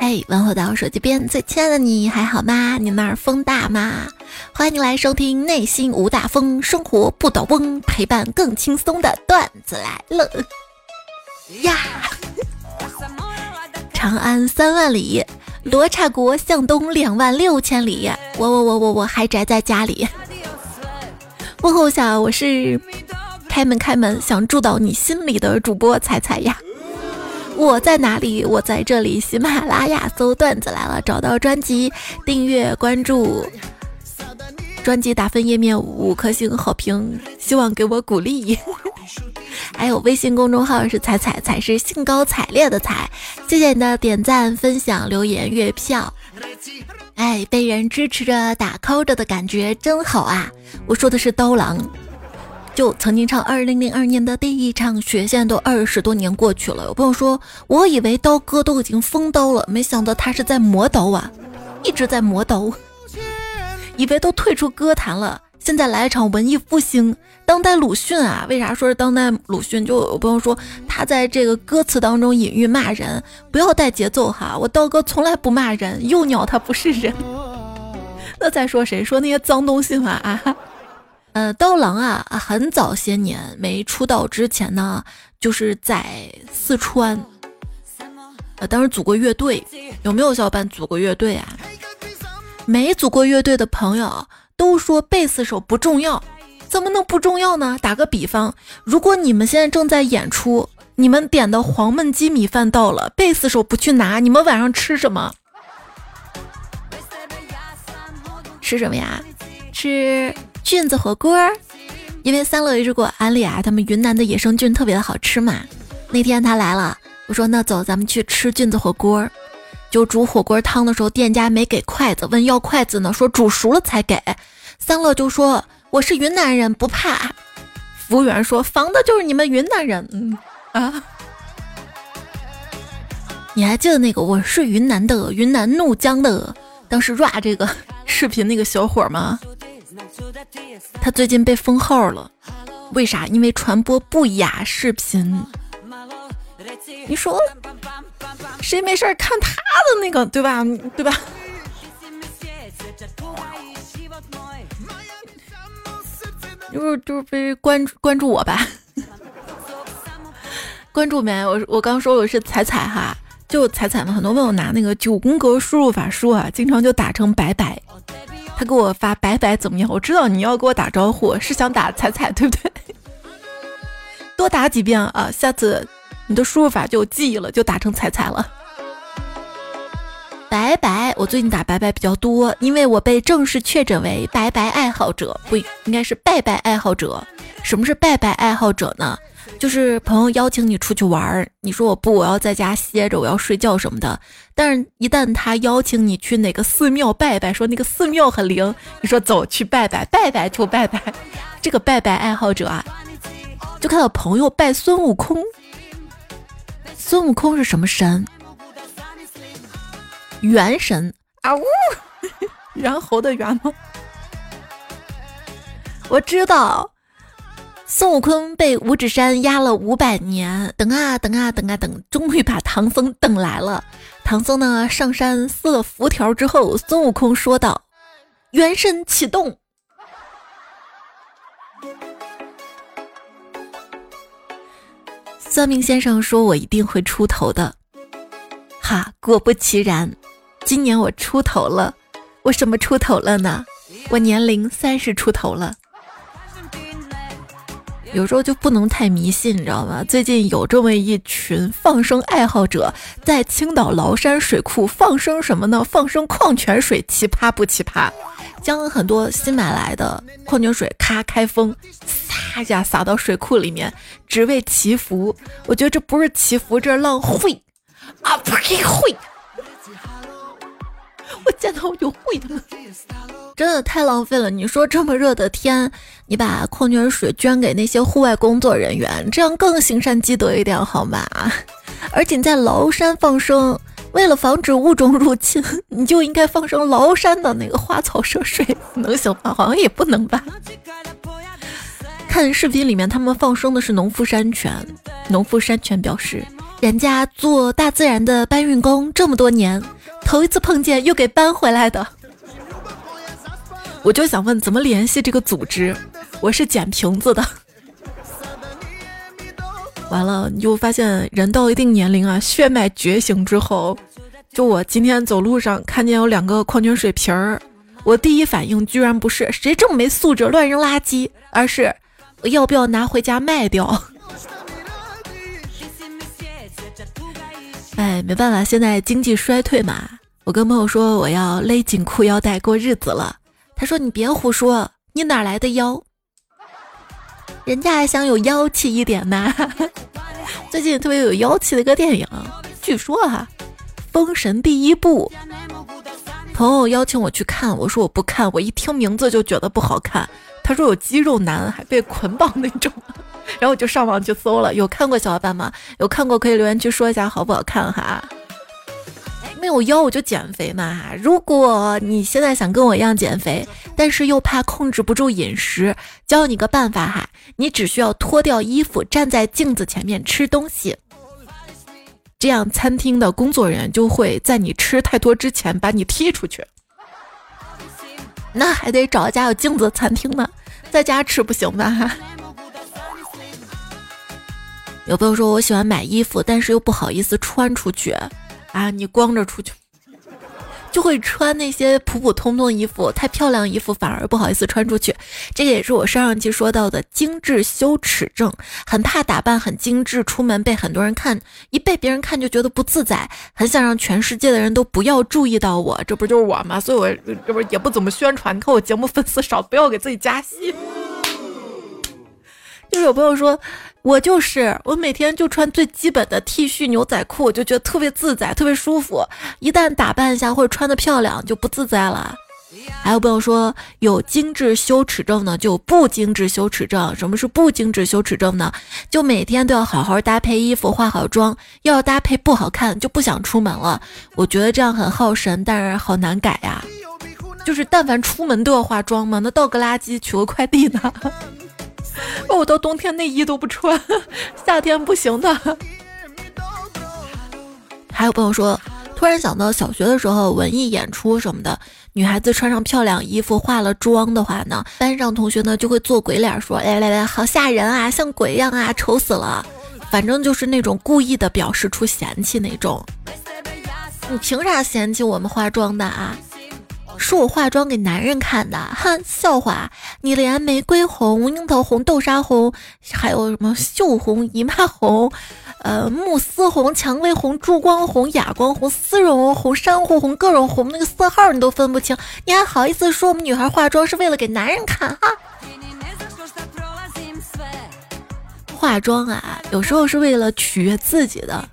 哎，问候到手机边最亲爱的你还好吗？你那儿风大吗？欢迎你来收听内心无大风，生活不倒翁，陪伴更轻松的段子来了呀！长安三万里，罗刹国向东两万六千里，我我我我我还宅在家里。问候下，我是开门开门想住到你心里的主播彩彩呀。我在哪里？我在这里。喜马拉雅搜段子来了，找到专辑，订阅关注，专辑打分页面五颗星好评，希望给我鼓励。还有微信公众号是彩彩彩是兴高采烈的彩，谢谢你的点赞、分享、留言、月票。哎，被人支持着打 call 着的感觉真好啊！我说的是刀郎。就曾经唱二零零二年的第一场雪，现在都二十多年过去了。有朋友说，我以为刀哥都已经封刀了，没想到他是在磨刀啊，一直在磨刀。以为都退出歌坛了，现在来一场文艺复兴，当代鲁迅啊？为啥说是当代鲁迅？就有朋友说他在这个歌词当中隐喻骂人，不要带节奏哈。我刀哥从来不骂人，幼鸟他不是人。那再说谁说那些脏东西嘛啊？呃，刀郎啊，很早些年没出道之前呢，就是在四川，呃，当时组过乐队。有没有小伙伴组过乐队啊？没组过乐队的朋友都说贝斯手不重要，怎么能不重要呢？打个比方，如果你们现在正在演出，你们点的黄焖鸡米饭到了，贝斯手不去拿，你们晚上吃什么？吃什么呀？吃。菌子火锅，因为三乐一直给我安利啊，他们云南的野生菌特别的好吃嘛。那天他来了，我说那走，咱们去吃菌子火锅。就煮火锅汤的时候，店家没给筷子，问要筷子呢，说煮熟了才给。三乐就说我是云南人，不怕。服务员说防的就是你们云南人，嗯啊。你还记得那个我是云南的云南怒江的当时 rap 这个视频那个小伙吗？他最近被封号了，为啥？因为传播不雅视频。你说谁没事看他的那个，对吧？对吧？就是就是被关注关注我吧？关注没？我我刚说我是彩彩哈，就彩彩嘛。很多问我拿那个九宫格输入法输啊，经常就打成白白。他给我发拜拜怎么样？我知道你要给我打招呼，是想打彩彩对不对？多打几遍啊，下次你的输入法就有记忆了，就打成彩彩了。拜拜，我最近打拜拜比较多，因为我被正式确诊为拜拜爱好者，不应该是拜拜爱好者。什么是拜拜爱好者呢？就是朋友邀请你出去玩，你说我不，我要在家歇着，我要睡觉什么的。但是，一旦他邀请你去哪个寺庙拜拜，说那个寺庙很灵，你说走去拜拜，拜拜就拜拜。这个拜拜爱好者啊，就看到朋友拜孙悟空。孙悟空是什么神？元神啊呜，猿猴的猿吗？我知道。孙悟空被五指山压了五百年，等啊等啊等啊等，终于把唐僧等来了。唐僧呢上山撕了符条之后，孙悟空说道：“元神启动。”算命先生说我一定会出头的，哈，果不其然，今年我出头了。我什么出头了呢？我年龄三十出头了。有时候就不能太迷信，你知道吗？最近有这么一群放生爱好者，在青岛崂山水库放生什么呢？放生矿泉水，奇葩不奇葩？将很多新买来的矿泉水咔开封，撒一下撒到水库里面，只为祈福。我觉得这不是祈福，这是浪费啊！呸，会！我见到我就会的。真的太浪费了！你说这么热的天，你把矿泉水捐给那些户外工作人员，这样更行善积德一点好吗？而且在崂山放生，为了防止物种入侵，你就应该放生崂山的那个花草涉水，能行吗？好像也不能吧。看视频里面，他们放生的是农夫山泉，农夫山泉表示人家做大自然的搬运工这么多年，头一次碰见又给搬回来的。我就想问，怎么联系这个组织？我是捡瓶子的。完了，你就发现人到一定年龄啊，血脉觉醒之后，就我今天走路上看见有两个矿泉水瓶儿，我第一反应居然不是谁这么没素质乱扔垃圾，而是我要不要拿回家卖掉？哎，没办法，现在经济衰退嘛。我跟朋友说我要勒紧裤腰带过日子了。他说：“你别胡说，你哪来的腰？人家还想有妖气一点呢。最近特别有妖气的一个电影，据说哈，《封神》第一部，朋友邀请我去看，我说我不看，我一听名字就觉得不好看。他说有肌肉男，还被捆绑那种，然后我就上网去搜了。有看过小伙伴吗？有看过可以留言区说一下好不好看哈。”没有腰我就减肥嘛。如果你现在想跟我一样减肥，但是又怕控制不住饮食，教你个办法哈，你只需要脱掉衣服，站在镜子前面吃东西，这样餐厅的工作人员就会在你吃太多之前把你踢出去。那还得找一家有镜子的餐厅呢，在家吃不行吧？有朋友说我喜欢买衣服，但是又不好意思穿出去。啊，你光着出去，就会穿那些普普通通的衣服，太漂亮衣服反而不好意思穿出去。这个也是我上上期说到的精致羞耻症，很怕打扮很精致出门被很多人看，一被别人看就觉得不自在，很想让全世界的人都不要注意到我，这不就是我吗？所以我这不也不怎么宣传，你看我节目粉丝少，不要给自己加戏。就是有朋友说。我就是我，每天就穿最基本的 T 恤、牛仔裤，就觉得特别自在、特别舒服。一旦打扮一下或者穿的漂亮，就不自在了。还有朋友说有精致羞耻症呢，就不精致羞耻症。什么是不精致羞耻症呢？就每天都要好好搭配衣服、化好妆，要搭配不好看就不想出门了。我觉得这样很耗神，但是好难改呀。就是但凡出门都要化妆吗？那倒个垃圾、取个快递呢？我到冬天内衣都不穿，夏天不行的。还有朋友说，突然想到小学的时候文艺演出什么的，女孩子穿上漂亮衣服化了妆的话呢，班上同学呢就会做鬼脸说：“来来来，好吓人啊，像鬼一样啊，丑死了。”反正就是那种故意的表示出嫌弃那种。你凭啥嫌弃我们化妆的啊？是我化妆给男人看的，哼，笑话！你连玫瑰红、樱桃红、豆沙红，还有什么锈红、姨妈红，呃，慕斯红、蔷薇红、珠光红、哑光红、丝绒红、珊瑚红，各种红那个色号你都分不清，你还好意思说我们女孩化妆是为了给男人看？哈！化妆啊，有时候是为了取悦自己的。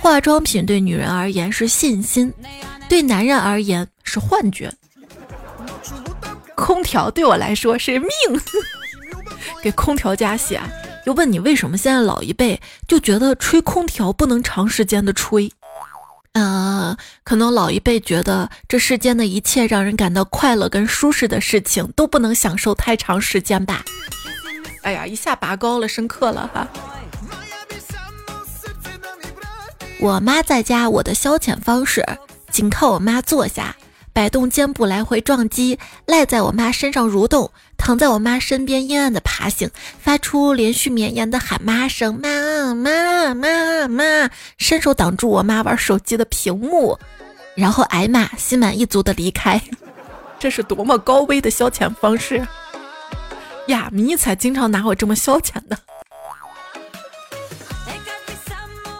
化妆品对女人而言是信心，对男人而言是幻觉。空调对我来说是命，给空调加血！又问你为什么现在老一辈就觉得吹空调不能长时间的吹？呃，可能老一辈觉得这世间的一切让人感到快乐跟舒适的事情都不能享受太长时间吧？哎呀，一下拔高了，深刻了哈！我妈在家，我的消遣方式仅靠我妈坐下。摆动肩部来回撞击，赖在我妈身上蠕动，躺在我妈身边阴暗的爬行，发出连续绵延的喊妈声，妈妈妈妈，伸手挡住我妈玩手机的屏幕，然后挨骂，心满意足的离开。这是多么高危的消遣方式呀！迷彩经常拿我这么消遣的。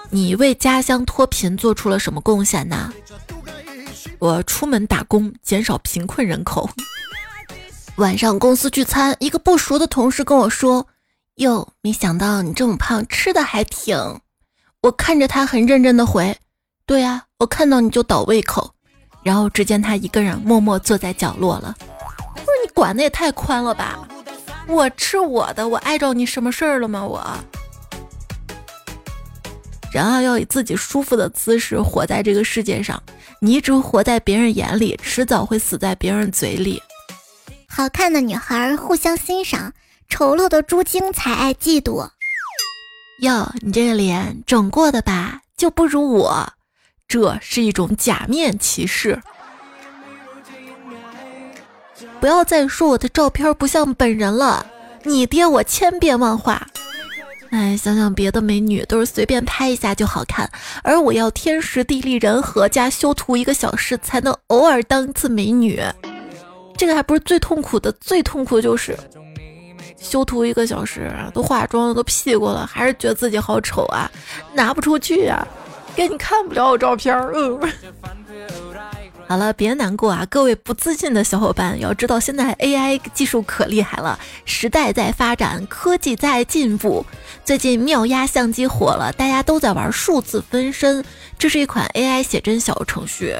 你为家乡脱贫做出了什么贡献呢？我出门打工，减少贫困人口。晚上公司聚餐，一个不熟的同事跟我说：“哟，没想到你这么胖，吃的还挺。”我看着他很认真的回：“对呀，我看到你就倒胃口。”然后只见他一个人默默坐在角落了。不是你管的也太宽了吧？我吃我的，我碍着你什么事儿了吗？我。人啊，要以自己舒服的姿势活在这个世界上。你一直活在别人眼里，迟早会死在别人嘴里。好看的女孩互相欣赏，丑陋的猪精才爱嫉妒。哟，你这个脸整过的吧？就不如我，这是一种假面骑士。不要再说我的照片不像本人了，你爹我千变万化。哎，想想别的美女都是随便拍一下就好看，而我要天时地利人和加修图一个小时才能偶尔当一次美女，这个还不是最痛苦的，最痛苦的就是修图一个小时，都化妆了，都 P 过了，还是觉得自己好丑啊，拿不出去啊，给你看不了我照片儿，好了，别难过啊，各位不自信的小伙伴，要知道现在 AI 技术可厉害了，时代在发展，科技在进步。最近妙压相机火了，大家都在玩数字分身，这是一款 AI 写真小程序，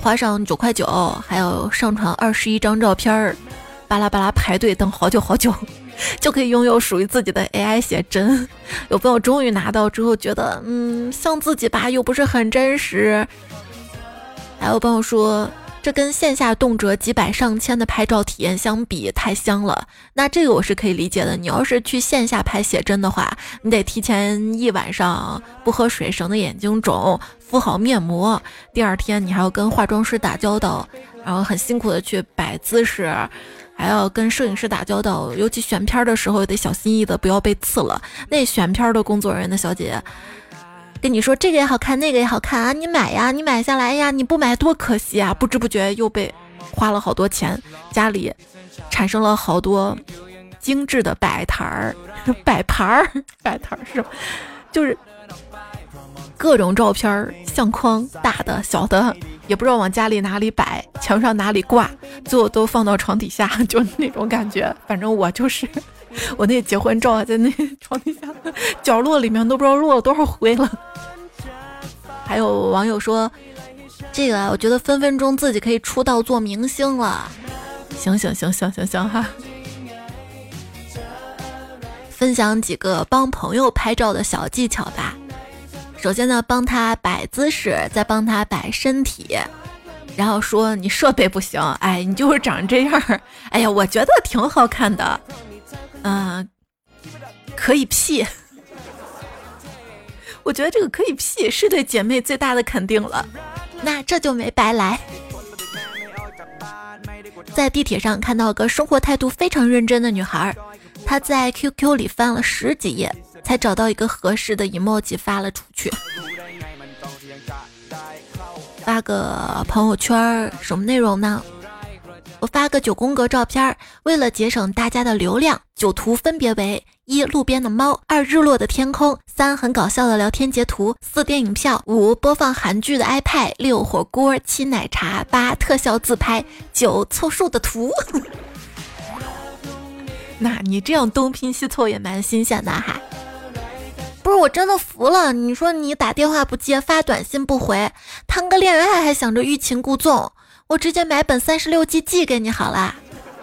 花上九块九，还有上传二十一张照片儿，巴拉巴拉排队等好久好久，就可以拥有属于自己的 AI 写真。有朋友终于拿到之后，觉得嗯，像自己吧，又不是很真实。还有朋友说，这跟线下动辄几百上千的拍照体验相比，太香了。那这个我是可以理解的。你要是去线下拍写真的话，你得提前一晚上不喝水，省得眼睛肿；敷好面膜，第二天你还要跟化妆师打交道，然后很辛苦的去摆姿势，还要跟摄影师打交道。尤其选片的时候，得小心翼翼的，不要被刺了。那选片的工作人员的小姐姐。你说这个也好看，那个也好看啊！你买呀，你买下来呀！你不买多可惜啊！不知不觉又被花了好多钱，家里产生了好多精致的摆摊儿、摆盘儿、摆摊儿是吧？就是各种照片儿、相框，大的、小的，也不知道往家里哪里摆，墙上哪里挂，最后都放到床底下，就那种感觉。反正我就是。我那结婚照还在那床底下角落里面，都不知道落了多少灰了。还有网友说，这个我觉得分分钟自己可以出道做明星了。行行行行行行哈，分享几个帮朋友拍照的小技巧吧。首先呢，帮他摆姿势，再帮他摆身体，然后说你设备不行，哎，你就是长这样，哎呀，我觉得挺好看的。嗯，可以 P，我觉得这个可以 P 是对姐妹最大的肯定了，那这就没白来。在地铁上看到个生活态度非常认真的女孩，她在 QQ 里翻了十几页，才找到一个合适的 emoji 发了出去。发个朋友圈，什么内容呢？我发个九宫格照片，为了节省大家的流量，九图分别为：一路边的猫，二日落的天空，三很搞笑的聊天截图，四电影票，五播放韩剧的 iPad，六火锅，七奶茶，八特效自拍，九凑数的图。那你这样东拼西凑也蛮新鲜的哈。不是我真的服了，你说你打电话不接，发短信不回，谈个恋爱还想着欲擒故纵。我直接买本三十六计寄给你好啦，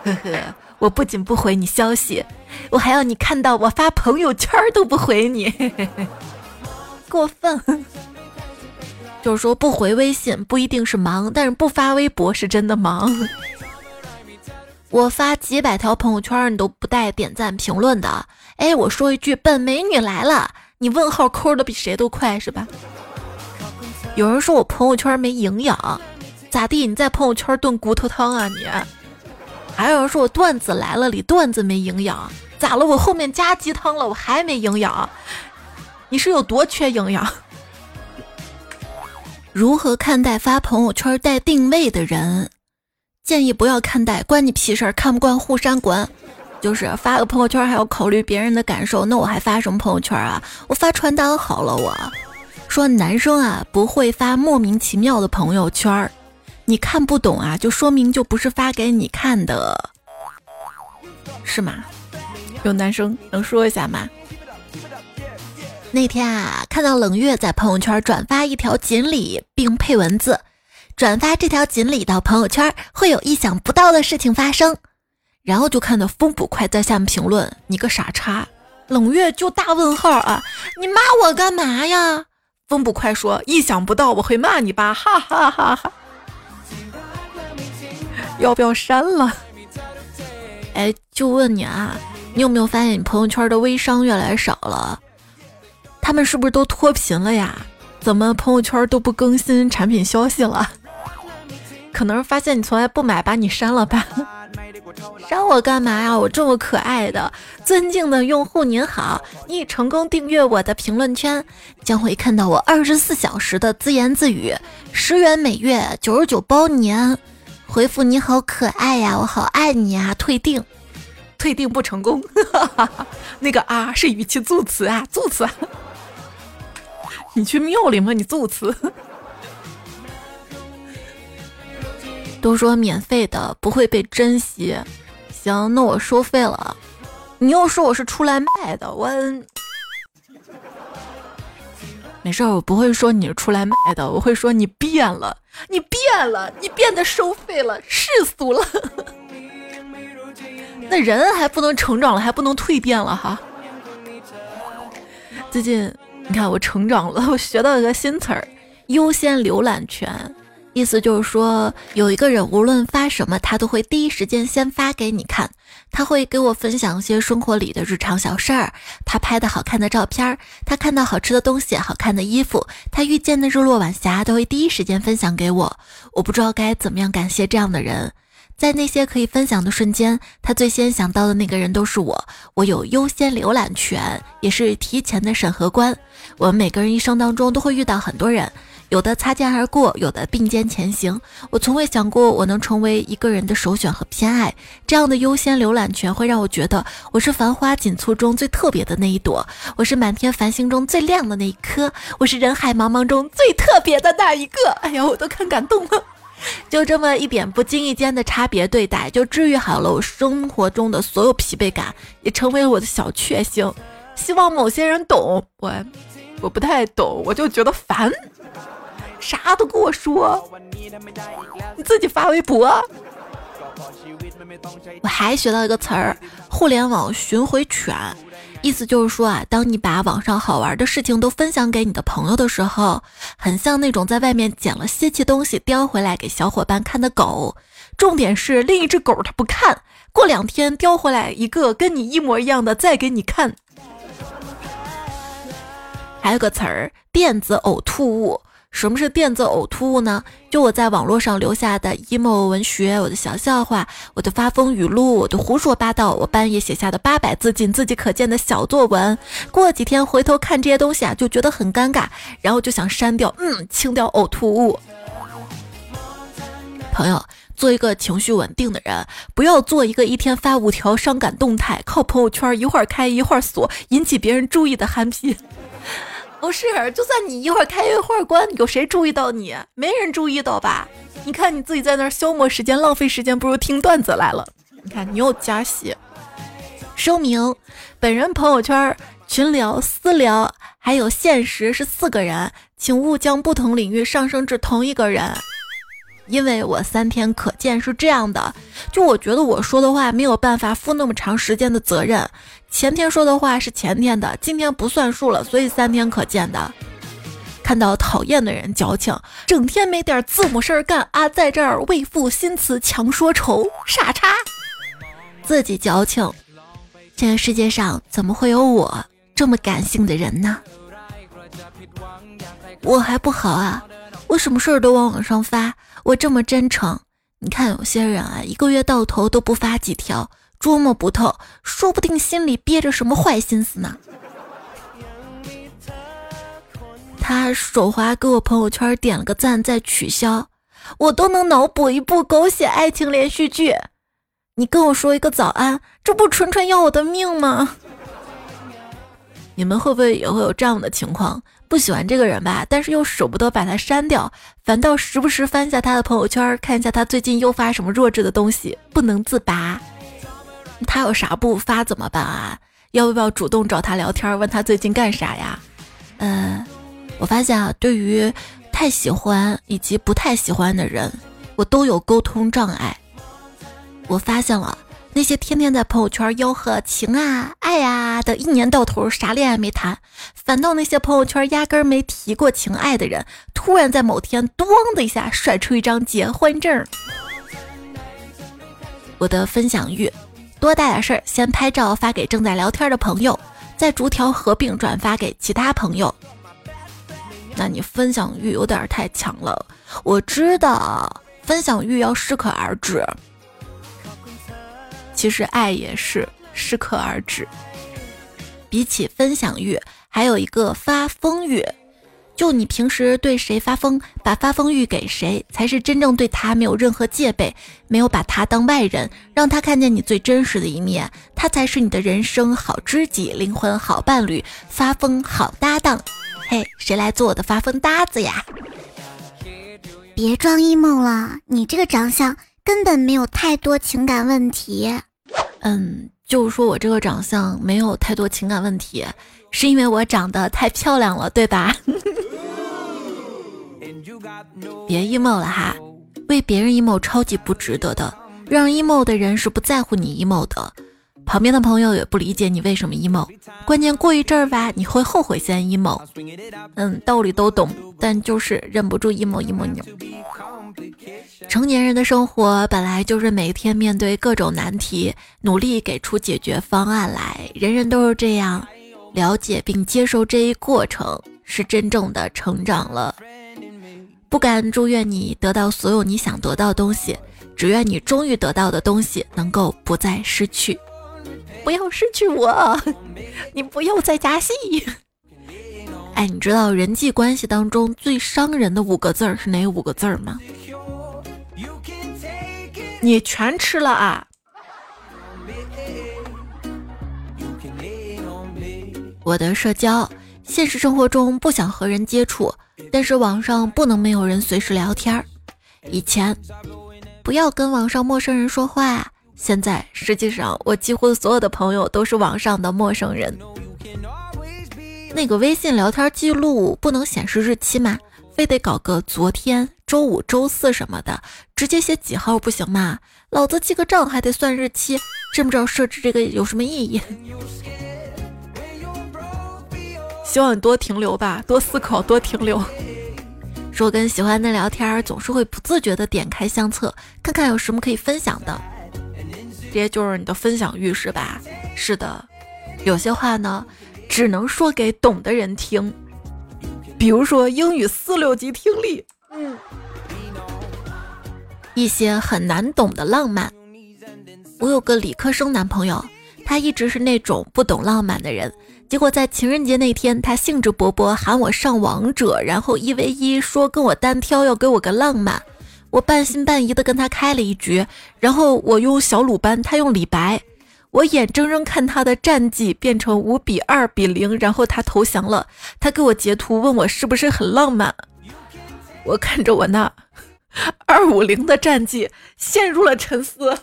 呵呵，我不仅不回你消息，我还要你看到我发朋友圈都不回你，过分。就是说不回微信不一定是忙，但是不发微博是真的忙。我发几百条朋友圈你都不带点赞评论的，哎，我说一句本美女来了，你问号扣的比谁都快是吧？有人说我朋友圈没营养。咋地？你在朋友圈炖骨头汤啊你？还有人说我段子来了里段子没营养，咋了？我后面加鸡汤了，我还没营养？你是有多缺营养？如何看待发朋友圈带定位的人？建议不要看待，关你屁事儿！看不惯互删滚。就是发个朋友圈还要考虑别人的感受，那我还发什么朋友圈啊？我发传单好了。我说男生啊，不会发莫名其妙的朋友圈。你看不懂啊，就说明就不是发给你看的，是吗？有男生能说一下吗？那天啊，看到冷月在朋友圈转发一条锦鲤，并配文字：“转发这条锦鲤到朋友圈，会有意想不到的事情发生。”然后就看到风捕快在下面评论：“你个傻叉！”冷月就大问号啊！你骂我干嘛呀？风捕快说：“意想不到，我会骂你吧！”哈哈哈哈。要不要删了？哎，就问你啊，你有没有发现你朋友圈的微商越来越少了？他们是不是都脱贫了呀？怎么朋友圈都不更新产品消息了？可能是发现你从来不买，把你删了吧？删我干嘛呀？我这么可爱的，尊敬的用户您好，你已成功订阅我的评论圈，将会看到我二十四小时的自言自语，十元每月，九十九包年。回复你好可爱呀，我好爱你啊！退订，退订不成功。那个啊是语气助词啊，助词。你去庙里吗？你助词。都说免费的不会被珍惜，行，那我收费了。你又说我是出来卖的，我没事，我不会说你是出来卖的，我会说你变了。你变了，你变得收费了，世俗了。那人还不能成长了，还不能蜕变了哈。最近你看我成长了，我学到一个新词儿——优先浏览权。意思就是说，有一个人无论发什么，他都会第一时间先发给你看。他会给我分享一些生活里的日常小事儿，他拍的好看的照片，他看到好吃的东西、好看的衣服，他遇见的日落晚霞，都会第一时间分享给我。我不知道该怎么样感谢这样的人，在那些可以分享的瞬间，他最先想到的那个人都是我。我有优先浏览权，也是提前的审核官。我们每个人一生当中都会遇到很多人。有的擦肩而过，有的并肩前行。我从未想过我能成为一个人的首选和偏爱。这样的优先浏览权会让我觉得我是繁花锦簇中最特别的那一朵，我是满天繁星中最亮的那一颗，我是人海茫茫中最特别的那一个。哎呀，我都看感动了。就这么一点不经意间的差别对待，就治愈好了我生活中的所有疲惫感，也成为了我的小确幸。希望某些人懂我，我不太懂，我就觉得烦。啥都跟我说，你自己发微博。我还学到一个词儿“互联网巡回犬”，意思就是说啊，当你把网上好玩的事情都分享给你的朋友的时候，很像那种在外面捡了稀奇东西叼回来给小伙伴看的狗。重点是另一只狗它不看，过两天叼回来一个跟你一模一样的再给你看。还有个词儿“电子呕吐物”。什么是电子呕吐物呢？就我在网络上留下的 emo 文学，我的小笑话，我的发疯语录，我的胡说八道，我半夜写下的八百字仅自己可见的小作文。过几天回头看这些东西啊，就觉得很尴尬，然后就想删掉，嗯，清掉呕吐物。朋友，做一个情绪稳定的人，不要做一个一天发五条伤感动态，靠朋友圈一会儿开一会儿锁，引起别人注意的憨批。不是，就算你一会儿开一会儿关，有谁注意到你？没人注意到吧？你看你自己在那儿消磨时间、浪费时间，不如听段子来了。你看你又加戏。声明：本人朋友圈、群聊、私聊还有现实是四个人，请勿将不同领域上升至同一个人。因为我三天可见是这样的，就我觉得我说的话没有办法负那么长时间的责任。前天说的话是前天的，今天不算数了，所以三天可见的。看到讨厌的人矫情，整天没点字母事儿干啊，在这儿为赋新词强说愁，傻叉。自己矫情，这个世界上怎么会有我这么感性的人呢？我还不好啊，我什么事儿都往网上发。我这么真诚，你看有些人啊，一个月到头都不发几条，捉摸不透，说不定心里憋着什么坏心思呢。他手滑给我朋友圈点了个赞再取消，我都能脑补一部狗血爱情连续剧。你跟我说一个早安，这不纯纯要我的命吗？你们会不会也会有这样的情况？不喜欢这个人吧，但是又舍不得把他删掉，反倒时不时翻下他的朋友圈，看一下他最近又发什么弱智的东西，不能自拔。他有啥不发怎么办啊？要不要主动找他聊天，问他最近干啥呀？嗯，我发现啊，对于太喜欢以及不太喜欢的人，我都有沟通障碍。我发现了。那些天天在朋友圈吆喝情啊、爱啊的，一年到头啥恋爱没谈，反倒那些朋友圈压根没提过情爱的人，突然在某天咣的一下甩出一张结婚证。我的分享欲，多大点事儿，先拍照发给正在聊天的朋友，再逐条合并转发给其他朋友。那你分享欲有点太强了。我知道分享欲要适可而止，其实爱也是适可而止。比起分享欲，还有一个发疯欲。就你平时对谁发疯，把发疯欲给谁，才是真正对他没有任何戒备，没有把他当外人，让他看见你最真实的一面，他才是你的人生好知己、灵魂好伴侣、发疯好搭档。嘿，谁来做我的发疯搭子呀？别装 emo 了，你这个长相根本没有太多情感问题。嗯，就是说我这个长相没有太多情感问题，是因为我长得太漂亮了，对吧？别 emo 了哈，为别人 emo 超级不值得的，让 emo 的人是不在乎你 emo 的，旁边的朋友也不理解你为什么 emo，关键过一阵儿吧，你会后悔先 emo。嗯，道理都懂，但就是忍不住 emo emo 扭。成年人的生活本来就是每天面对各种难题，努力给出解决方案来，人人都是这样，了解并接受这一过程，是真正的成长了。不敢祝愿你得到所有你想得到的东西，只愿你终于得到的东西能够不再失去。不要失去我，你不要再加戏。哎，你知道人际关系当中最伤人的五个字儿是哪五个字儿吗？你全吃了啊！我的社交，现实生活中不想和人接触。但是网上不能没有人随时聊天儿。以前不要跟网上陌生人说话，现在实际上我几乎所有的朋友都是网上的陌生人。那个微信聊天记录不能显示日期吗？非得搞个昨天、周五、周四什么的，直接写几号不行吗？老子记个账还得算日期，真不知道设置这个有什么意义。希望你多停留吧，多思考，多停留。说跟喜欢的聊天，总是会不自觉的点开相册，看看有什么可以分享的。这些就是你的分享欲是吧？是的，有些话呢，只能说给懂的人听。比如说英语四六级听力，嗯，一些很难懂的浪漫。我有个理科生男朋友，他一直是那种不懂浪漫的人。结果在情人节那天，他兴致勃勃喊我上王者，然后一 v 一说跟我单挑，要给我个浪漫。我半信半疑的跟他开了一局，然后我用小鲁班，他用李白，我眼睁睁看他的战绩变成五比二比零，然后他投降了。他给我截图问我是不是很浪漫，我看着我那二五零的战绩，陷入了沉思。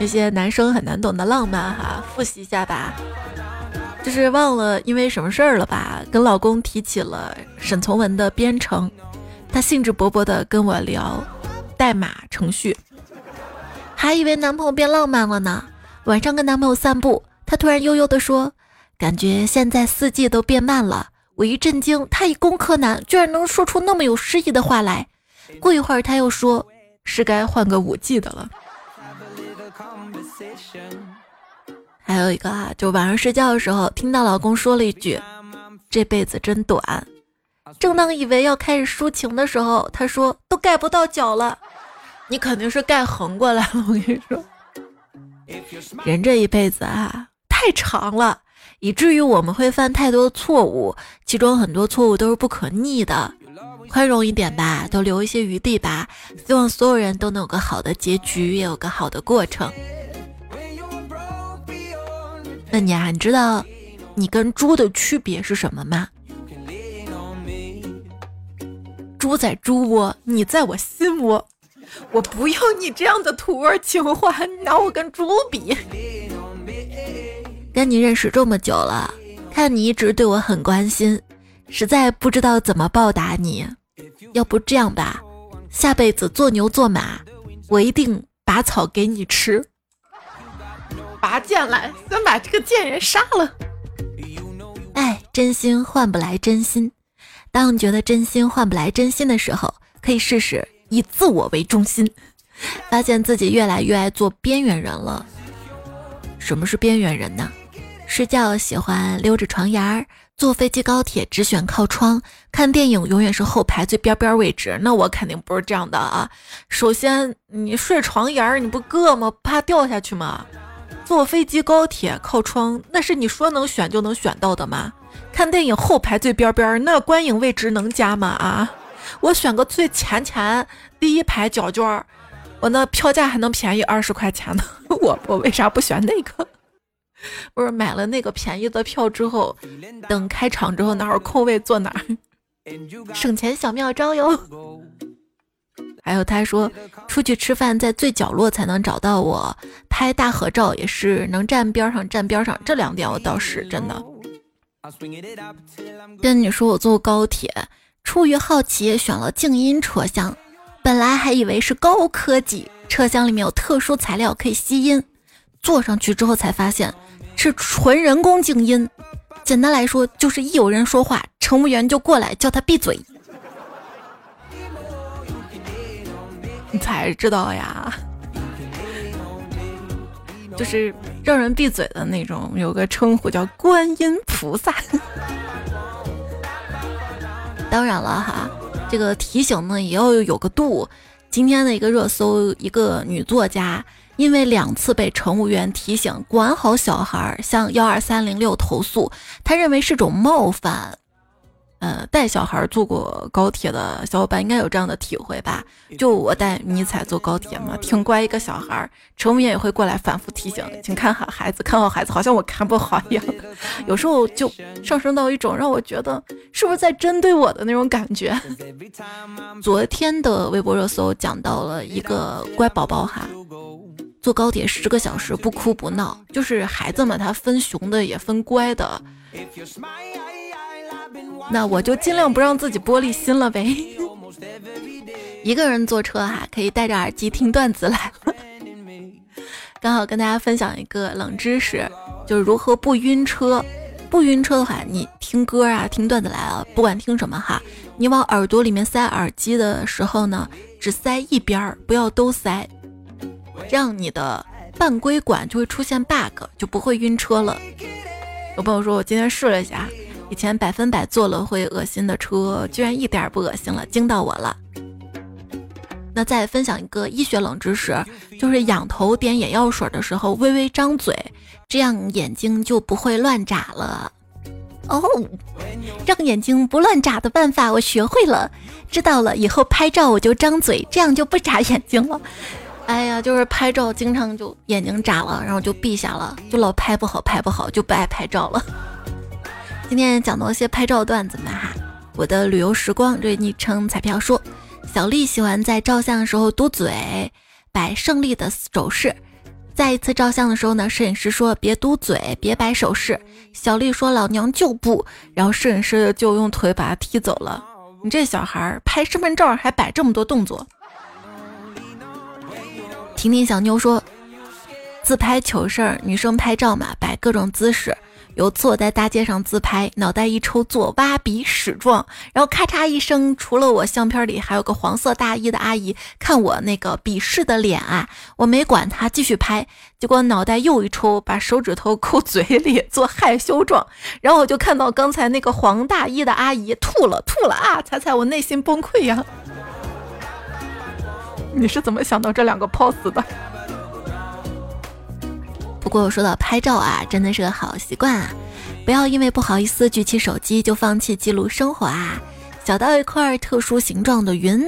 那些男生很难懂的浪漫哈，复习一下吧。就是忘了因为什么事儿了吧？跟老公提起了沈从文的《编程》，他兴致勃勃的跟我聊代码程序，还以为男朋友变浪漫了呢。晚上跟男朋友散步，他突然悠悠的说：“感觉现在四季都变慢了。”我一震惊，他一工科男居然能说出那么有诗意的话来。过一会儿他又说：“是该换个五 G 的了。”还有一个啊，就晚上睡觉的时候，听到老公说了一句：“这辈子真短。”正当以为要开始抒情的时候，他说：“都盖不到脚了，你肯定是盖横过来了。”我跟你说，人这一辈子啊，太长了，以至于我们会犯太多的错误，其中很多错误都是不可逆的。宽容一点吧，都留一些余地吧。希望所有人都能有个好的结局，也有个好的过程。那你啊，你知道你跟猪的区别是什么吗？猪在猪窝，你在我心窝。我不要你这样的土味情话，你拿我跟猪比。跟你认识这么久了，看你一直对我很关心，实在不知道怎么报答你。要不这样吧，下辈子做牛做马，我一定拔草给你吃。拔剑来，先把这个贱人杀了。哎，真心换不来真心。当你觉得真心换不来真心的时候，可以试试以自我为中心，发现自己越来越爱做边缘人了。什么是边缘人呢？睡觉喜欢溜着床沿儿，坐飞机高铁只选靠窗，看电影永远是后排最边边位置。那我肯定不是这样的啊！首先，你睡床沿儿，你不硌吗？怕掉下去吗？坐飞机高铁靠窗，那是你说能选就能选到的吗？看电影后排最边边，那观影位置能加吗？啊！我选个最前前第一排角角，我那票价还能便宜二十块钱呢。我我为啥不选那个？不是买了那个便宜的票之后，等开场之后哪有空位坐哪儿，省钱小妙招哟。还有他说出去吃饭在最角落才能找到我，拍大合照也是能站边上站边上，这两点我倒是真的。跟你说我坐高铁，出于好奇选了静音车厢，本来还以为是高科技，车厢里面有特殊材料可以吸音，坐上去之后才发现。是纯人工静音，简单来说就是一有人说话，乘务员就过来叫他闭嘴。你才知道呀，就是让人闭嘴的那种，有个称呼叫观音菩萨。当然了哈，这个提醒呢也要有个度。今天的一个热搜，一个女作家。因为两次被乘务员提醒管好小孩，向幺二三零六投诉，她认为是种冒犯。呃，带小孩坐过高铁的小伙伴应该有这样的体会吧？就我带迷彩坐高铁嘛，挺乖一个小孩，乘务员也会过来反复提醒，请看好孩子，看好孩子，好像我看不好一样。有时候就上升到一种让我觉得是不是在针对我的那种感觉。昨天的微博热搜讲到了一个乖宝宝哈。坐高铁十个小时不哭不闹，就是孩子嘛，他分熊的也分乖的。那我就尽量不让自己玻璃心了呗。一个人坐车哈，可以戴着耳机听段子来。刚好跟大家分享一个冷知识，就是如何不晕车。不晕车的话，你听歌啊，听段子来了，不管听什么哈，你往耳朵里面塞耳机的时候呢，只塞一边儿，不要都塞。这样你的半规管就会出现 bug，就不会晕车了。有朋友说我今天试了一下，以前百分百坐了会恶心的车，居然一点不恶心了，惊到我了。那再分享一个医学冷知识，就是仰头点眼药水的时候微微张嘴，这样眼睛就不会乱眨了。哦，让眼睛不乱眨的办法我学会了，知道了，以后拍照我就张嘴，这样就不眨眼睛了。哎呀，就是拍照经常就眼睛眨了，然后就闭下了，就老拍不好，拍不好就不爱拍照了。今天讲到一些拍照段子嘛哈，我的旅游时光这昵称彩票说，小丽喜欢在照相的时候嘟嘴，摆胜利的手势。再一次照相的时候呢，摄影师说别嘟嘴，别摆手势。小丽说老娘就不，然后摄影师就用腿把她踢走了。你这小孩儿拍身份证还摆这么多动作。婷婷小妞说：“自拍糗事儿，女生拍照嘛，摆各种姿势。有次我在大街上自拍，脑袋一抽，做挖鼻屎状，然后咔嚓一声，除了我相片里还有个黄色大衣的阿姨看我那个鄙视的脸啊，我没管她，继续拍。结果脑袋又一抽，把手指头扣 嘴里做害羞状，然后我就看到刚才那个黄大衣的阿姨吐了，吐了啊！猜猜我内心崩溃呀。”你是怎么想到这两个 pose 的？不过说到拍照啊，真的是个好习惯啊！不要因为不好意思举起手机就放弃记录生活啊！小到一块特殊形状的云，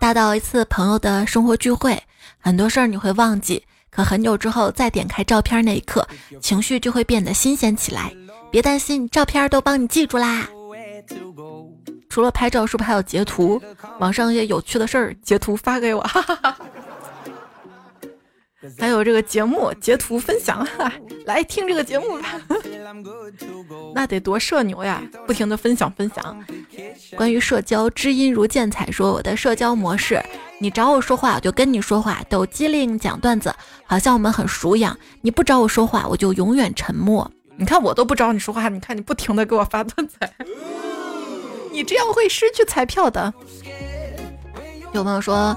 大到一次朋友的生活聚会，很多事儿你会忘记，可很久之后再点开照片那一刻，情绪就会变得新鲜起来。别担心，照片都帮你记住啦。除了拍照，是不是还有截图？网上一些有趣的事儿，截图发给我。哈哈哈。还有这个节目截图分享，来听这个节目吧。那得多社牛呀，不停的分享分享。关于社交，知音如见彩说我的社交模式，你找我说话我就跟你说话，抖机灵讲段子，好像我们很熟一样。你不找我说话，我就永远沉默。你看我都不找你说话，你看你不停的给我发段子。你这样会失去彩票的。有朋友说，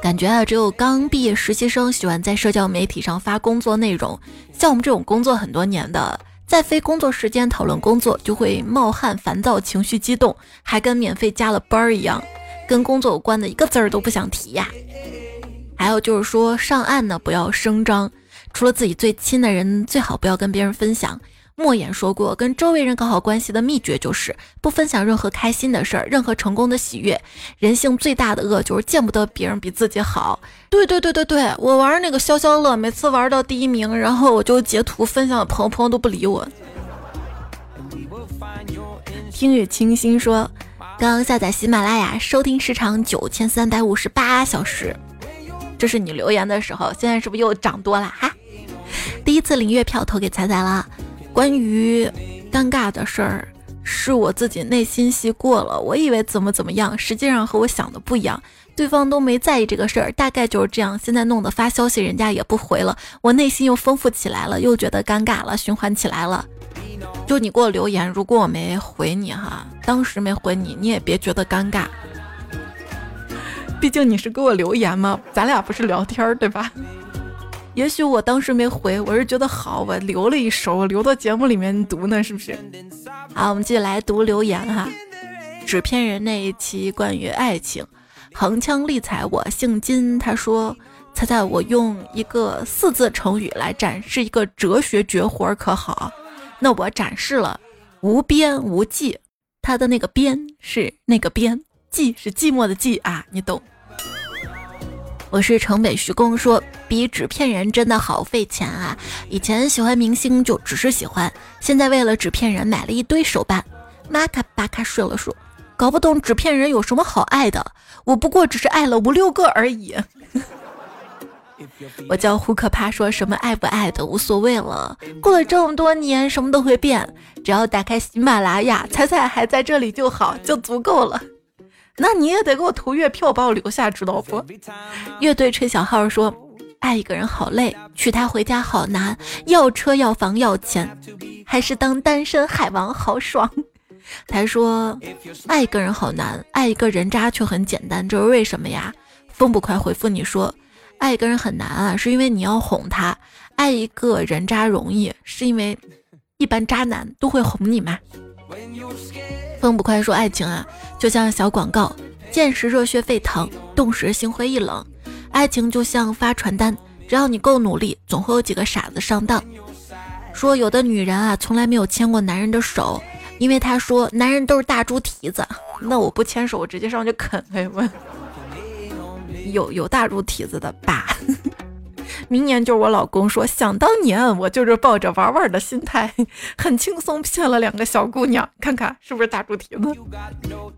感觉啊，只有刚毕业实习生喜欢在社交媒体上发工作内容，像我们这种工作很多年的，在非工作时间讨论工作，就会冒汗、烦躁、情绪激动，还跟免费加了班儿一样，跟工作有关的一个字儿都不想提呀。还有就是说，上岸呢不要声张，除了自己最亲的人，最好不要跟别人分享。莫言说过，跟周围人搞好关系的秘诀就是不分享任何开心的事儿，任何成功的喜悦。人性最大的恶就是见不得别人比自己好。对对对对对，我玩那个消消乐，每次玩到第一名，然后我就截图分享，朋友朋友都不理我。听雨清心说，刚下载喜马拉雅，收听时长九千三百五十八小时。这是你留言的时候，现在是不是又涨多了哈？第一次领月票投给彩彩了。关于尴尬的事儿，是我自己内心戏过了。我以为怎么怎么样，实际上和我想的不一样，对方都没在意这个事儿，大概就是这样。现在弄得发消息人家也不回了，我内心又丰富起来了，又觉得尴尬了，循环起来了。就你给我留言，如果我没回你哈，当时没回你，你也别觉得尴尬，毕竟你是给我留言嘛，咱俩不是聊天儿对吧？也许我当时没回，我是觉得好，我留了一手，留到节目里面读呢，是不是？好，我们继续来读留言哈。纸片人那一期关于爱情，横枪立彩，我姓金。他说：“猜猜我用一个四字成语来展示一个哲学绝活，可好？”那我展示了“无边无际”，他的那个“边”是那个“边”，“寂”是寂寞的“寂”啊，你懂。我是城北徐工，说比纸片人真的好费钱啊！以前喜欢明星就只是喜欢，现在为了纸片人买了一堆手办。玛卡巴卡说了说，搞不懂纸片人有什么好爱的，我不过只是爱了五六个而已。我叫胡可怕，说什么爱不爱的无所谓了。过了这么多年，什么都会变，只要打开喜马拉雅，彩彩还在这里就好，就足够了。那你也得给我投月票，把我留下，知道不？乐队吹小号说，爱一个人好累，娶她回家好难，要车要房要钱，还是当单身海王好爽。他说，爱一个人好难，爱一个人渣却很简单，这是为什么呀？风不快回复你说，爱一个人很难啊，是因为你要哄他；爱一个人渣容易，是因为一般渣男都会哄你嘛。风不快说：“爱情啊，就像小广告，见时热血沸腾，动时心灰意冷。爱情就像发传单，只要你够努力，总会有几个傻子上当。说有的女人啊，从来没有牵过男人的手，因为她说男人都是大猪蹄子。那我不牵手，我直接上去啃他问，有有大猪蹄子的吧。”明年就是我老公说，想当年我就是抱着玩玩的心态，很轻松骗了两个小姑娘，看看是不是大猪蹄子。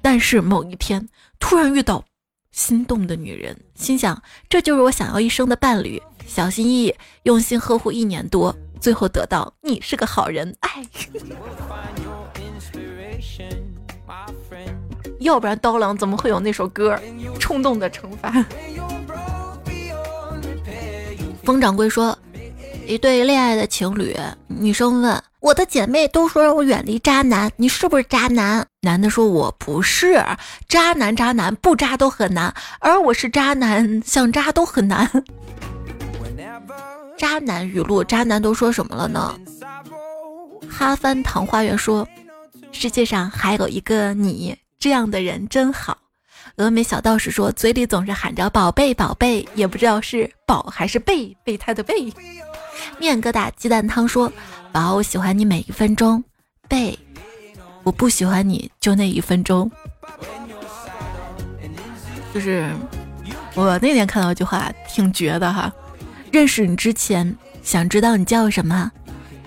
但是某一天突然遇到心动的女人，心想这就是我想要一生的伴侣，小心翼翼用心呵护一年多，最后得到你是个好人，哎，要不然刀郎怎么会有那首歌《冲动的惩罚》？冯掌柜说：“一对恋爱的情侣，女生问我的姐妹都说让我远离渣男，你是不是渣男？”男的说：“我不是渣男，渣男不渣都很难，而我是渣男，想渣都很难。”渣男语录，渣男都说什么了呢？哈帆糖花园说：“世界上还有一个你这样的人真好。”峨眉小道士说：“嘴里总是喊着宝贝宝贝，也不知道是宝还是贝备胎的备。”面疙瘩鸡蛋汤说：“宝，我喜欢你每一分钟。”贝，我不喜欢你就那一分钟。就是我那天看到一句话，挺绝的哈。认识你之前想知道你叫什么，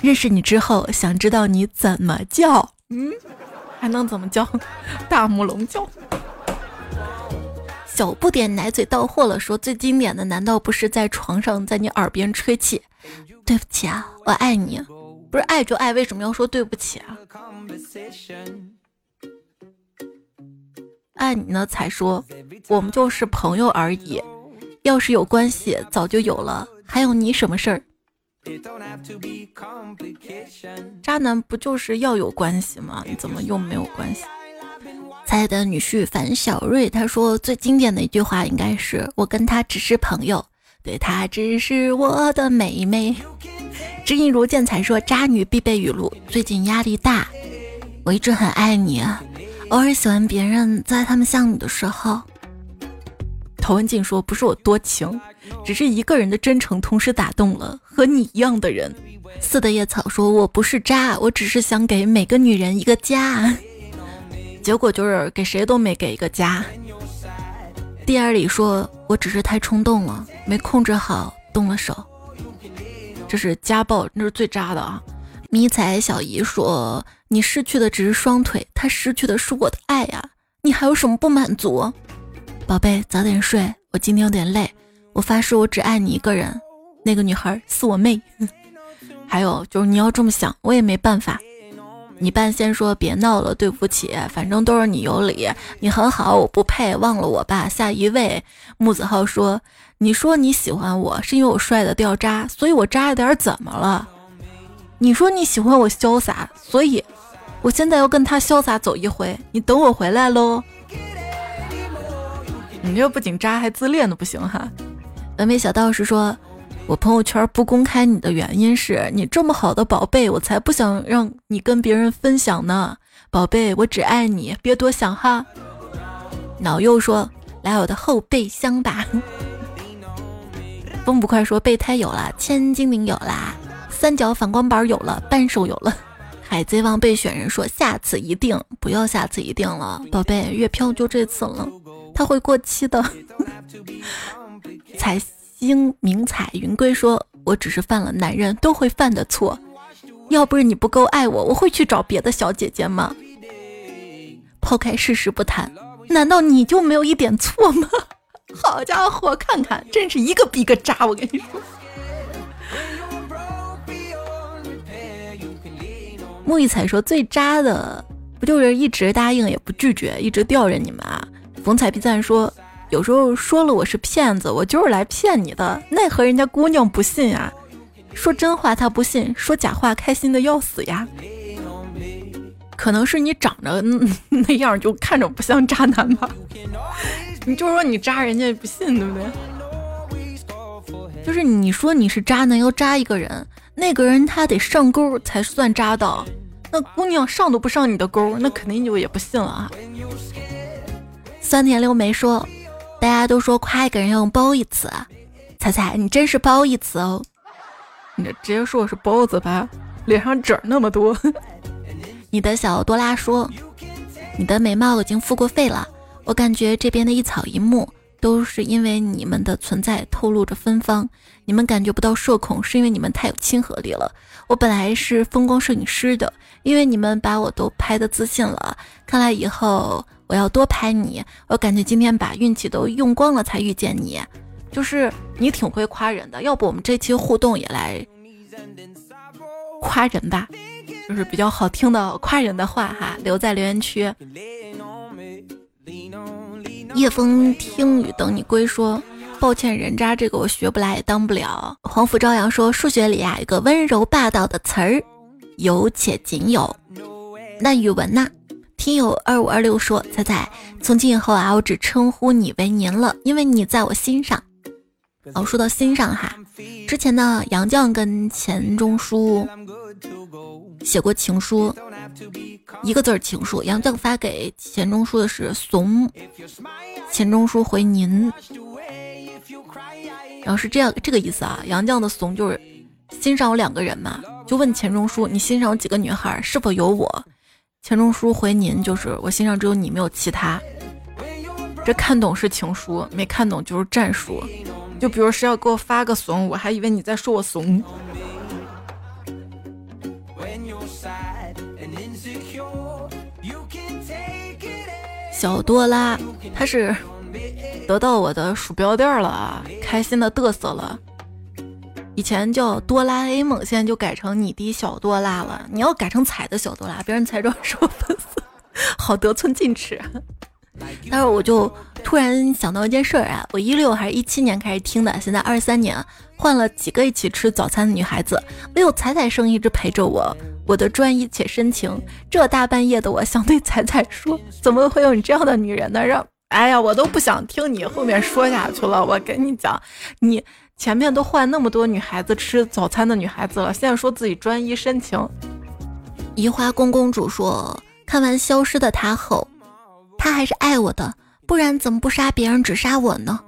认识你之后想知道你怎么叫。嗯，还能怎么叫？大母龙叫。小不点奶嘴到货了，说最经典的难道不是在床上在你耳边吹气？对不起啊，我爱你，不是爱就爱，为什么要说对不起啊？爱你呢才说我们就是朋友而已，要是有关系早就有了，还有你什么事儿？渣男不就是要有关系吗？你怎么又没有关系？爱的女婿樊小瑞他说最经典的一句话应该是我跟他只是朋友，对他只是我的妹妹。知音如见才说渣女必备语录：最近压力大，我一直很爱你，偶尔喜欢别人在他们像你的时候。陶文静说不是我多情，只是一个人的真诚同时打动了和你一样的人。四的叶草说我不是渣，我只是想给每个女人一个家，结果就是给谁都没给一个家。第二里说我只是太冲动了，没控制好，动了手。这是家暴，那是最渣的啊！迷彩小姨说：“你失去的只是双腿，他失去的是我的爱呀！你还有什么不满足？宝贝，早点睡，我今天有点累。我发誓，我只爱你一个人。那个女孩是我妹。还有就是你要这么想，我也没办法。你半仙说别闹了，对不起，反正都是你有理，你很好，我不配，忘了我吧。下一位，木子浩说。”你说你喜欢我是因为我帅的掉渣，所以我渣一点怎么了？你说你喜欢我潇洒，所以我现在要跟他潇洒走一回。你等我回来喽。你这不仅渣还自恋的不行哈。完美小道士说，我朋友圈不公开你的原因是你这么好的宝贝，我才不想让你跟别人分享呢。宝贝，我只爱你，别多想哈。脑又说，来我的后备箱吧。风不快说备胎有了，千精灵有啦，三角反光板有了，扳手有了。海贼王备选人说下次一定不要下次一定了，宝贝，月票就这次了，它会过期的。彩星明彩云归说，我只是犯了男人都会犯的错，要不是你不够爱我，我会去找别的小姐姐吗？抛开事实不谈，难道你就没有一点错吗？好家伙，看看，真是一个比一个渣！我跟你说，木一彩说最渣的不就是一直答应也不拒绝，一直吊着你们啊？冯彩皮赞说，有时候说了我是骗子，我就是来骗你的，奈何人家姑娘不信呀？说真话她不信，说假话开心的要死呀？可能是你长着那样就看着不像渣男吧？你就说你渣，人家也不信，对不对？就是你说你是渣男，要渣一个人，那个人他得上钩才算渣到。那姑娘上都不上你的钩，那肯定就也不信了啊。酸甜六梅说，大家都说夸一个人要用褒义词，彩彩你真是褒义词哦。你直接说我是包子吧，脸上褶那么多。你的小多拉说，你的美貌已经付过费了。我感觉这边的一草一木都是因为你们的存在透露着芬芳，你们感觉不到社恐是因为你们太有亲和力了。我本来是风光摄影师的，因为你们把我都拍的自信了。看来以后我要多拍你。我感觉今天把运气都用光了才遇见你，就是你挺会夸人的。要不我们这期互动也来夸人吧，就是比较好听的夸人的话哈，留在留言区。夜风听雨等你归说，抱歉人渣这个我学不来也当不了。黄甫朝阳说数学里啊有个温柔霸道的词儿，有且仅有。那语文呢？听友二五二六说，猜猜从今以后啊我只称呼你为您了，因为你在我心上。哦，说到心上哈，之前呢杨绛跟钱钟书。写过情书，一个字儿情书。杨绛发给钱钟书的是“怂”，钱钟书回“您”，然后是这样这个意思啊。杨绛的“怂”就是欣赏有两个人嘛，就问钱钟书：“你欣赏几个女孩？是否有我？”钱钟书回“您”就是我心上只有你，没有其他。这看懂是情书，没看懂就是战术。就比如是要给我发个“怂”，我还以为你在说我怂。小多拉，他是得到我的鼠标垫了啊，开心的嘚瑟了。以前叫哆啦 A 梦，现在就改成你的小多拉了。你要改成彩的小多拉，别人才知道是我粉丝，好得寸进尺。但是我就突然想到一件事儿啊，我一六还是一七年开始听的，现在二三年，换了几个一起吃早餐的女孩子，唯有彩彩声一直陪着我。我的专一且深情，这大半夜的，我想对彩彩说，怎么会有你这样的女人呢？让，哎呀，我都不想听你后面说下去了。我跟你讲，你前面都换那么多女孩子吃早餐的女孩子了，现在说自己专一深情。移花宫公主说，看完《消失的她》后，他还是爱我的，不然怎么不杀别人只杀我呢？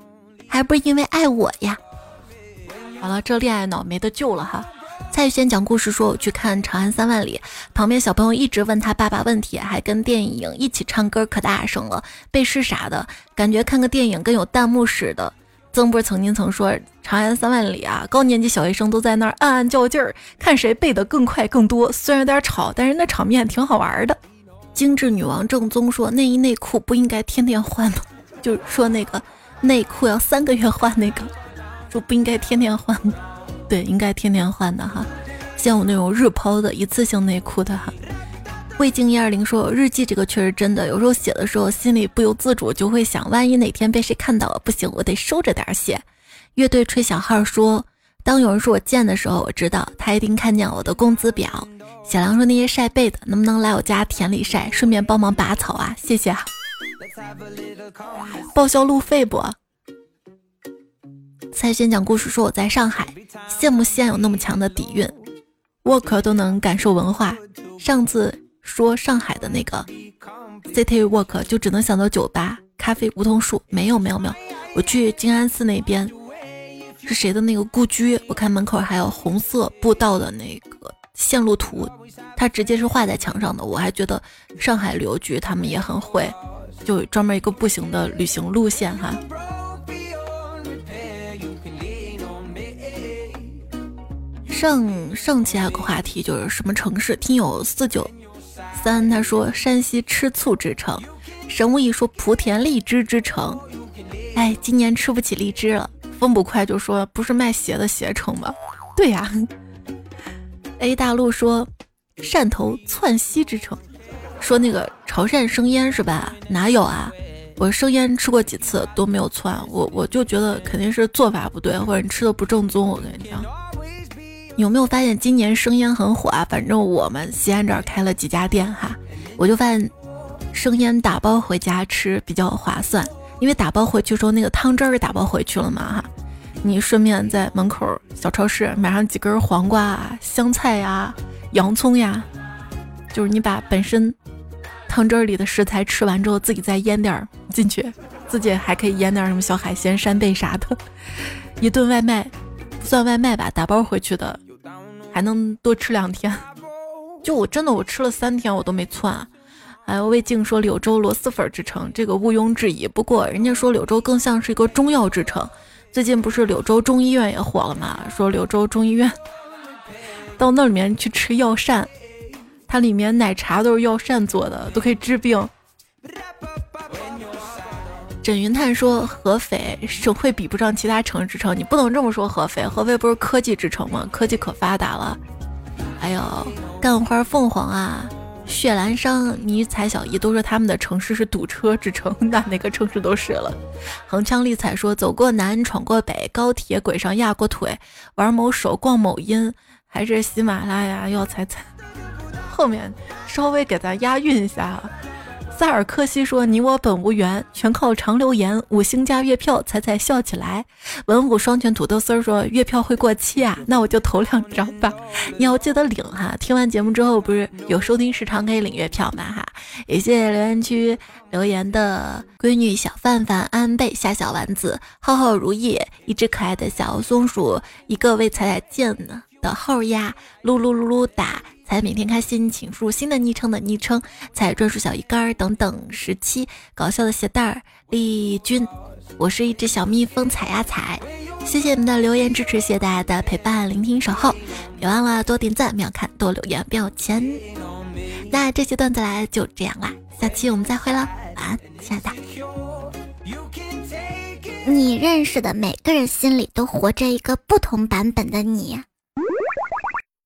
还不是因为爱我呀？好了，这恋爱脑没得救了哈。蔡宇轩讲故事说：“我去看《长安三万里》，旁边小朋友一直问他爸爸问题，还跟电影一起唱歌，可大声了，背诗啥的，感觉看个电影跟有弹幕似的。”曾波曾经曾说：“长安三万里啊，高年级小学生都在那儿暗暗较劲儿，看谁背得更快更多。虽然有点吵，但是那场面挺好玩的。”精致女王正宗说：“内衣内裤不应该天天换吗？就是说那个内裤要三个月换那个，说不应该天天换吗。”对，应该天天换的哈，像我那种日抛的一次性内裤的哈。魏静一二零说日记这个确实真的，有时候写的时候心里不由自主就会想，万一哪天被谁看到了，不行，我得收着点写。乐队吹小号说，当有人说我贱的时候，我知道他一定看见我的工资表。小梁说那些晒被的能不能来我家田里晒，顺便帮忙拔草啊？谢谢啊。报销路费不？蔡轩讲故事说我在上海，羡慕西安有那么强的底蕴，walk 都能感受文化。上次说上海的那个 city walk 就只能想到酒吧、咖啡、梧桐树，没有没有没有。我去静安寺那边，是谁的那个故居？我看门口还有红色步道的那个线路图，它直接是画在墙上的。我还觉得上海旅游局他们也很会，就专门一个步行的旅行路线哈。上上期还有个话题就是什么城市？听友四九三他说山西吃醋之城，神无意说莆田荔枝之城。哎，今年吃不起荔枝了。风不快就说不是卖鞋的鞋城吗？对呀。A 大陆说汕头窜稀之城，说那个潮汕生腌是吧？哪有啊？我生腌吃过几次都没有窜，我我就觉得肯定是做法不对，或者你吃的不正宗。我跟你讲。有没有发现今年生腌很火啊？反正我们西安这儿开了几家店哈，我就发现生腌打包回家吃比较划算，因为打包回去之后那个汤汁儿打包回去了嘛哈，你顺便在门口小超市买上几根黄瓜啊、香菜呀、洋葱呀，就是你把本身汤汁儿里的食材吃完之后，自己再腌点儿进去，自己还可以腌点什么小海鲜、扇贝啥的，一顿外卖不算外卖吧，打包回去的。还能多吃两天，就我真的我吃了三天我都没窜。哎，魏静说柳州螺蛳粉儿之城，这个毋庸置疑。不过人家说柳州更像是一个中药之城，最近不是柳州中医院也火了吗？说柳州中医院到那里面去吃药膳，它里面奶茶都是药膳做的，都可以治病。枕云探说合肥省会比不上其他城市之城，你不能这么说。合肥，合肥不是科技之城吗？科技可发达了。还有干花凤凰啊，血兰商、迷彩小姨都说他们的城市是堵车之城，那哪个城市都是了。横枪立彩说走过南，闯过北，高铁轨上压过腿，玩某手，逛某音，还是喜马拉雅要踩踩。后面稍微给咱押韵一下。萨尔克西说：“你我本无缘，全靠常留言。五星加月票，彩彩笑起来。”文武双全土豆丝儿说：“月票会过期啊，那我就投两张吧。你要记得领哈。听完节目之后，不是有收听时长可以领月票吗？哈，也谢谢留言区留言的闺女小范范、安贝、夏小丸子、浩浩如意、一只可爱的小松鼠、一个为彩彩建的的后呀、噜噜噜噜打。”才每天开心，请输入新的昵称的昵称，才专属小鱼干儿等等。十七搞笑的鞋带儿，丽君，我是一只小蜜蜂，采呀采。谢谢你们的留言支持，谢谢大家的陪伴、聆听、守候。别忘了多点赞、秒看、多留言、不要钱。那这期段子来就这样啦，下期我们再会了，晚安，亲爱的。你认识的每个人心里都活着一个不同版本的你。